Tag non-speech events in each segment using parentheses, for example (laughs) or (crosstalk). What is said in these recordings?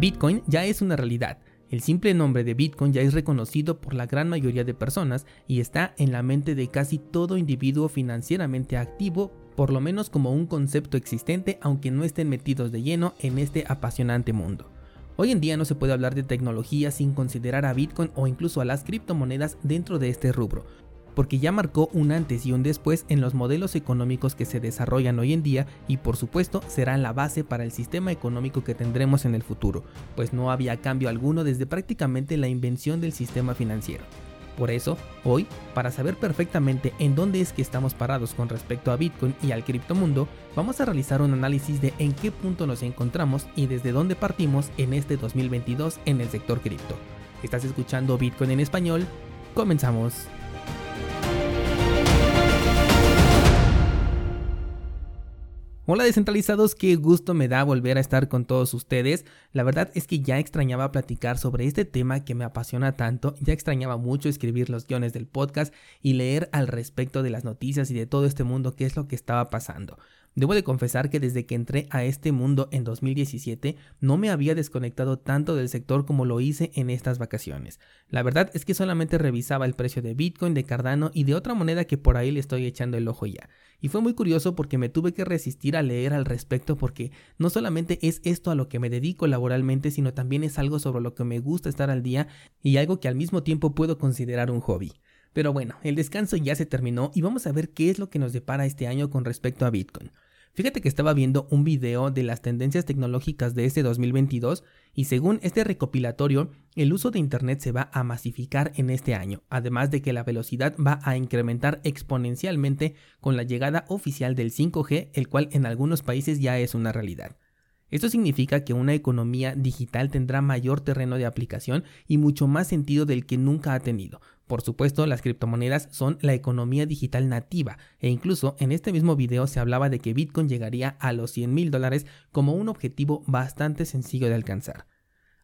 Bitcoin ya es una realidad. El simple nombre de Bitcoin ya es reconocido por la gran mayoría de personas y está en la mente de casi todo individuo financieramente activo, por lo menos como un concepto existente aunque no estén metidos de lleno en este apasionante mundo. Hoy en día no se puede hablar de tecnología sin considerar a Bitcoin o incluso a las criptomonedas dentro de este rubro, porque ya marcó un antes y un después en los modelos económicos que se desarrollan hoy en día y por supuesto será la base para el sistema económico que tendremos en el futuro, pues no había cambio alguno desde prácticamente la invención del sistema financiero. Por eso, hoy, para saber perfectamente en dónde es que estamos parados con respecto a Bitcoin y al criptomundo, vamos a realizar un análisis de en qué punto nos encontramos y desde dónde partimos en este 2022 en el sector cripto. Estás escuchando Bitcoin en español, comenzamos. Hola descentralizados, qué gusto me da volver a estar con todos ustedes. La verdad es que ya extrañaba platicar sobre este tema que me apasiona tanto, ya extrañaba mucho escribir los guiones del podcast y leer al respecto de las noticias y de todo este mundo qué es lo que estaba pasando. Debo de confesar que desde que entré a este mundo en 2017 no me había desconectado tanto del sector como lo hice en estas vacaciones. La verdad es que solamente revisaba el precio de Bitcoin, de Cardano y de otra moneda que por ahí le estoy echando el ojo ya. Y fue muy curioso porque me tuve que resistir a leer al respecto porque no solamente es esto a lo que me dedico laboralmente, sino también es algo sobre lo que me gusta estar al día y algo que al mismo tiempo puedo considerar un hobby. Pero bueno, el descanso ya se terminó y vamos a ver qué es lo que nos depara este año con respecto a Bitcoin. Fíjate que estaba viendo un video de las tendencias tecnológicas de este 2022 y según este recopilatorio, el uso de Internet se va a masificar en este año, además de que la velocidad va a incrementar exponencialmente con la llegada oficial del 5G, el cual en algunos países ya es una realidad. Esto significa que una economía digital tendrá mayor terreno de aplicación y mucho más sentido del que nunca ha tenido. Por supuesto, las criptomonedas son la economía digital nativa e incluso en este mismo video se hablaba de que Bitcoin llegaría a los 100 mil dólares como un objetivo bastante sencillo de alcanzar.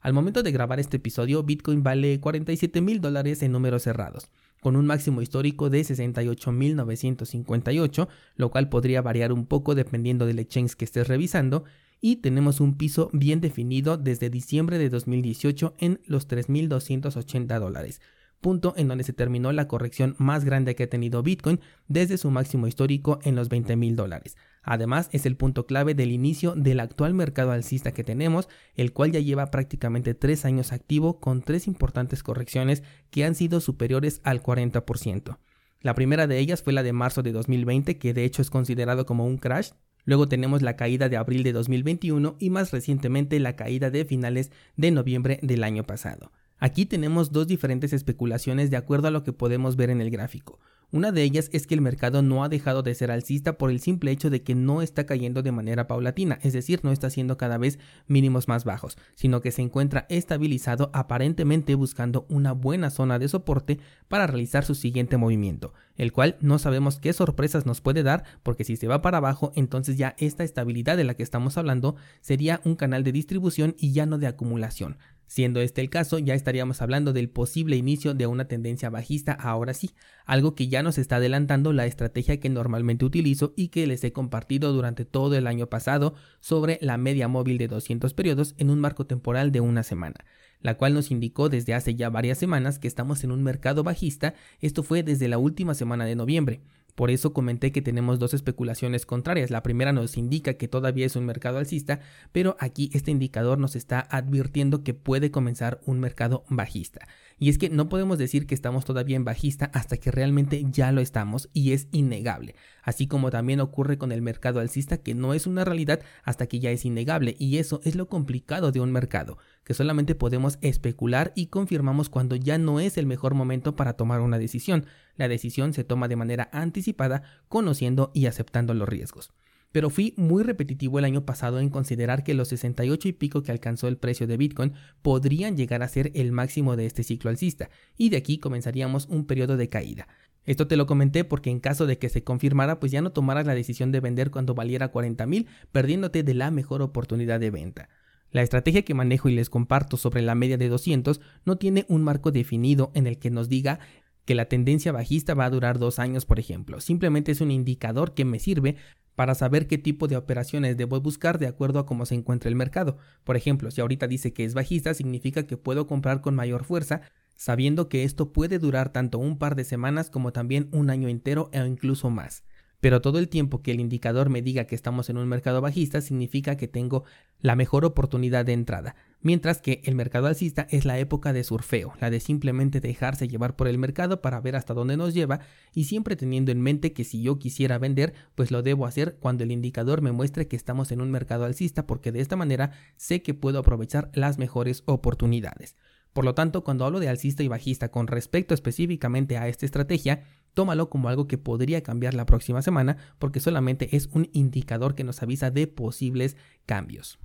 Al momento de grabar este episodio, Bitcoin vale 47 mil dólares en números cerrados, con un máximo histórico de 68.958, lo cual podría variar un poco dependiendo del exchange que estés revisando, y tenemos un piso bien definido desde diciembre de 2018 en los 3.280 dólares, punto en donde se terminó la corrección más grande que ha tenido Bitcoin desde su máximo histórico en los 20.000 dólares. Además, es el punto clave del inicio del actual mercado alcista que tenemos, el cual ya lleva prácticamente tres años activo con tres importantes correcciones que han sido superiores al 40%. La primera de ellas fue la de marzo de 2020, que de hecho es considerado como un crash, Luego tenemos la caída de abril de 2021 y más recientemente la caída de finales de noviembre del año pasado. Aquí tenemos dos diferentes especulaciones de acuerdo a lo que podemos ver en el gráfico. Una de ellas es que el mercado no ha dejado de ser alcista por el simple hecho de que no está cayendo de manera paulatina, es decir, no está haciendo cada vez mínimos más bajos, sino que se encuentra estabilizado aparentemente buscando una buena zona de soporte para realizar su siguiente movimiento, el cual no sabemos qué sorpresas nos puede dar porque si se va para abajo, entonces ya esta estabilidad de la que estamos hablando sería un canal de distribución y ya no de acumulación. Siendo este el caso, ya estaríamos hablando del posible inicio de una tendencia bajista ahora sí, algo que ya nos está adelantando la estrategia que normalmente utilizo y que les he compartido durante todo el año pasado sobre la media móvil de 200 periodos en un marco temporal de una semana, la cual nos indicó desde hace ya varias semanas que estamos en un mercado bajista, esto fue desde la última semana de noviembre. Por eso comenté que tenemos dos especulaciones contrarias. La primera nos indica que todavía es un mercado alcista, pero aquí este indicador nos está advirtiendo que puede comenzar un mercado bajista. Y es que no podemos decir que estamos todavía en bajista hasta que realmente ya lo estamos y es innegable. Así como también ocurre con el mercado alcista que no es una realidad hasta que ya es innegable. Y eso es lo complicado de un mercado, que solamente podemos especular y confirmamos cuando ya no es el mejor momento para tomar una decisión. La decisión se toma de manera anticipada, conociendo y aceptando los riesgos pero fui muy repetitivo el año pasado en considerar que los 68 y pico que alcanzó el precio de Bitcoin podrían llegar a ser el máximo de este ciclo alcista, y de aquí comenzaríamos un periodo de caída. Esto te lo comenté porque en caso de que se confirmara, pues ya no tomaras la decisión de vender cuando valiera 40 mil, perdiéndote de la mejor oportunidad de venta. La estrategia que manejo y les comparto sobre la media de 200 no tiene un marco definido en el que nos diga que la tendencia bajista va a durar dos años, por ejemplo. Simplemente es un indicador que me sirve para saber qué tipo de operaciones debo buscar de acuerdo a cómo se encuentra el mercado. Por ejemplo, si ahorita dice que es bajista, significa que puedo comprar con mayor fuerza, sabiendo que esto puede durar tanto un par de semanas como también un año entero o incluso más. Pero todo el tiempo que el indicador me diga que estamos en un mercado bajista significa que tengo la mejor oportunidad de entrada, mientras que el mercado alcista es la época de surfeo, la de simplemente dejarse llevar por el mercado para ver hasta dónde nos lleva y siempre teniendo en mente que si yo quisiera vender, pues lo debo hacer cuando el indicador me muestre que estamos en un mercado alcista porque de esta manera sé que puedo aprovechar las mejores oportunidades. Por lo tanto, cuando hablo de alcista y bajista con respecto específicamente a esta estrategia, tómalo como algo que podría cambiar la próxima semana porque solamente es un indicador que nos avisa de posibles cambios.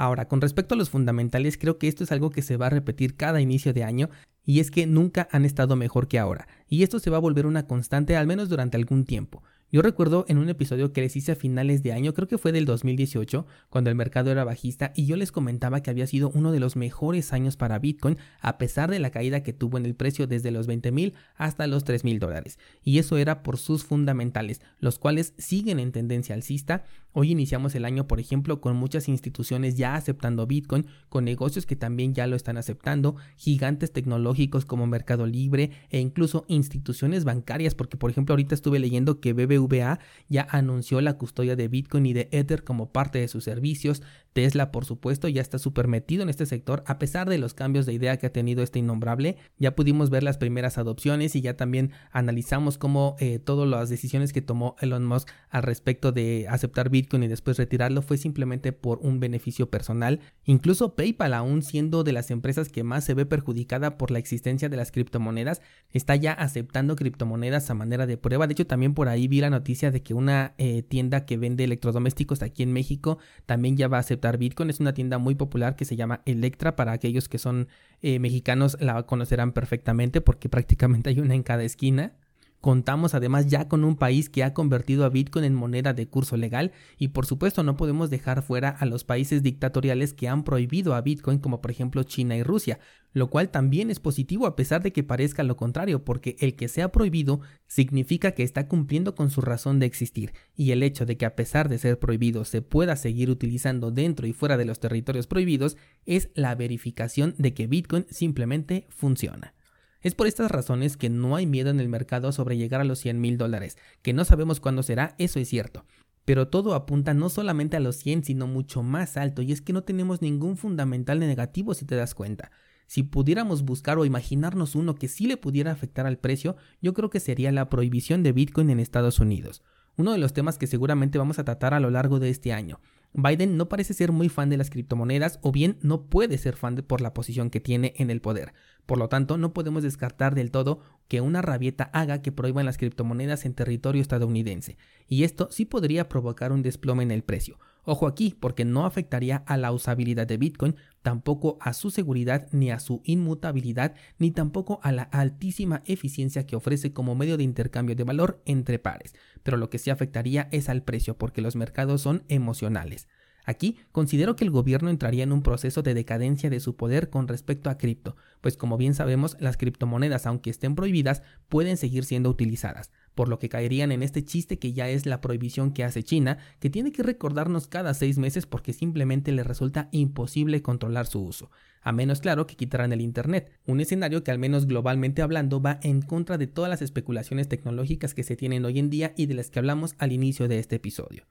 Ahora, con respecto a los fundamentales, creo que esto es algo que se va a repetir cada inicio de año y es que nunca han estado mejor que ahora, y esto se va a volver una constante al menos durante algún tiempo. Yo recuerdo en un episodio que les hice a finales de año, creo que fue del 2018, cuando el mercado era bajista y yo les comentaba que había sido uno de los mejores años para Bitcoin a pesar de la caída que tuvo en el precio desde los 20 mil hasta los 3 mil dólares. Y eso era por sus fundamentales, los cuales siguen en tendencia alcista. Hoy iniciamos el año, por ejemplo, con muchas instituciones ya aceptando Bitcoin, con negocios que también ya lo están aceptando, gigantes tecnológicos como Mercado Libre e incluso instituciones bancarias, porque por ejemplo ahorita estuve leyendo que BBV BBVA ya anunció la custodia de Bitcoin y de Ether como parte de sus servicios. Tesla, por supuesto, ya está súper metido en este sector a pesar de los cambios de idea que ha tenido este innombrable. Ya pudimos ver las primeras adopciones y ya también analizamos cómo eh, todas las decisiones que tomó Elon Musk al respecto de aceptar Bitcoin y después retirarlo fue simplemente por un beneficio personal. Incluso PayPal, aún siendo de las empresas que más se ve perjudicada por la existencia de las criptomonedas, está ya aceptando criptomonedas a manera de prueba. De hecho, también por ahí vi la noticia de que una eh, tienda que vende electrodomésticos aquí en México también ya va a aceptar Bitcoin. Es una tienda muy popular que se llama Electra. Para aquellos que son eh, mexicanos la conocerán perfectamente porque (laughs) prácticamente hay una en cada esquina. Contamos además ya con un país que ha convertido a Bitcoin en moneda de curso legal y por supuesto no podemos dejar fuera a los países dictatoriales que han prohibido a Bitcoin como por ejemplo China y Rusia, lo cual también es positivo a pesar de que parezca lo contrario porque el que sea prohibido significa que está cumpliendo con su razón de existir y el hecho de que a pesar de ser prohibido se pueda seguir utilizando dentro y fuera de los territorios prohibidos es la verificación de que Bitcoin simplemente funciona. Es por estas razones que no hay miedo en el mercado sobre llegar a los 100 mil dólares, que no sabemos cuándo será, eso es cierto. Pero todo apunta no solamente a los 100, sino mucho más alto, y es que no tenemos ningún fundamental negativo si te das cuenta. Si pudiéramos buscar o imaginarnos uno que sí le pudiera afectar al precio, yo creo que sería la prohibición de Bitcoin en Estados Unidos uno de los temas que seguramente vamos a tratar a lo largo de este año. Biden no parece ser muy fan de las criptomonedas o bien no puede ser fan por la posición que tiene en el poder. Por lo tanto, no podemos descartar del todo que una rabieta haga que prohíban las criptomonedas en territorio estadounidense, y esto sí podría provocar un desplome en el precio. Ojo aquí, porque no afectaría a la usabilidad de Bitcoin, tampoco a su seguridad, ni a su inmutabilidad, ni tampoco a la altísima eficiencia que ofrece como medio de intercambio de valor entre pares. Pero lo que sí afectaría es al precio, porque los mercados son emocionales. Aquí considero que el gobierno entraría en un proceso de decadencia de su poder con respecto a cripto, pues como bien sabemos, las criptomonedas, aunque estén prohibidas, pueden seguir siendo utilizadas por lo que caerían en este chiste que ya es la prohibición que hace China, que tiene que recordarnos cada seis meses porque simplemente le resulta imposible controlar su uso, a menos claro que quitaran el Internet, un escenario que al menos globalmente hablando va en contra de todas las especulaciones tecnológicas que se tienen hoy en día y de las que hablamos al inicio de este episodio.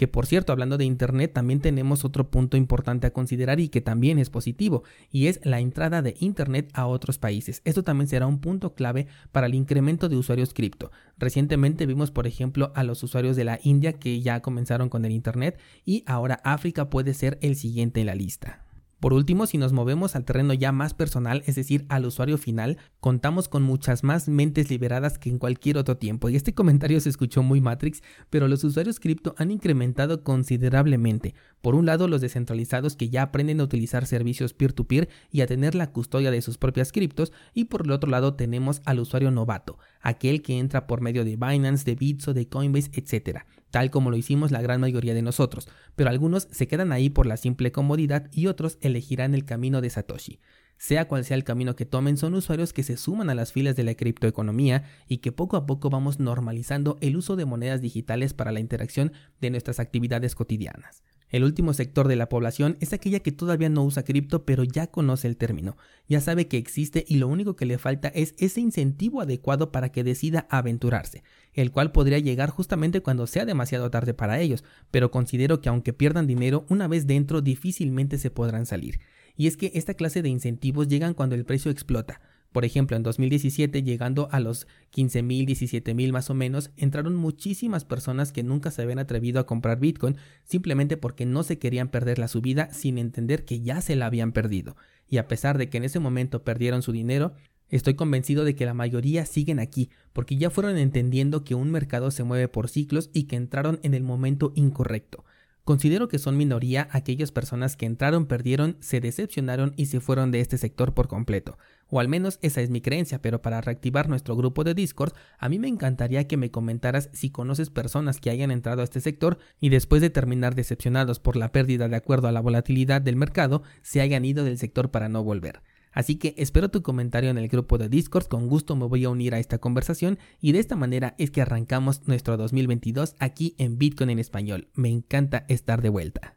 Que por cierto, hablando de Internet, también tenemos otro punto importante a considerar y que también es positivo, y es la entrada de Internet a otros países. Esto también será un punto clave para el incremento de usuarios cripto. Recientemente vimos, por ejemplo, a los usuarios de la India que ya comenzaron con el Internet y ahora África puede ser el siguiente en la lista. Por último, si nos movemos al terreno ya más personal, es decir, al usuario final, contamos con muchas más mentes liberadas que en cualquier otro tiempo. Y este comentario se escuchó muy Matrix, pero los usuarios cripto han incrementado considerablemente. Por un lado, los descentralizados que ya aprenden a utilizar servicios peer-to-peer y a tener la custodia de sus propias criptos, y por el otro lado tenemos al usuario novato, aquel que entra por medio de Binance, de Bitso, de Coinbase, etc tal como lo hicimos la gran mayoría de nosotros, pero algunos se quedan ahí por la simple comodidad y otros elegirán el camino de Satoshi. Sea cual sea el camino que tomen, son usuarios que se suman a las filas de la criptoeconomía y que poco a poco vamos normalizando el uso de monedas digitales para la interacción de nuestras actividades cotidianas. El último sector de la población es aquella que todavía no usa cripto pero ya conoce el término, ya sabe que existe y lo único que le falta es ese incentivo adecuado para que decida aventurarse, el cual podría llegar justamente cuando sea demasiado tarde para ellos, pero considero que aunque pierdan dinero, una vez dentro difícilmente se podrán salir y es que esta clase de incentivos llegan cuando el precio explota. Por ejemplo, en 2017, llegando a los 15 mil, 17 mil más o menos, entraron muchísimas personas que nunca se habían atrevido a comprar Bitcoin simplemente porque no se querían perder la subida sin entender que ya se la habían perdido. Y a pesar de que en ese momento perdieron su dinero, Estoy convencido de que la mayoría siguen aquí, porque ya fueron entendiendo que un mercado se mueve por ciclos y que entraron en el momento incorrecto. Considero que son minoría aquellas personas que entraron, perdieron, se decepcionaron y se fueron de este sector por completo. O al menos esa es mi creencia, pero para reactivar nuestro grupo de Discord, a mí me encantaría que me comentaras si conoces personas que hayan entrado a este sector y después de terminar decepcionados por la pérdida de acuerdo a la volatilidad del mercado, se hayan ido del sector para no volver. Así que espero tu comentario en el grupo de Discord, con gusto me voy a unir a esta conversación y de esta manera es que arrancamos nuestro 2022 aquí en Bitcoin en español. Me encanta estar de vuelta.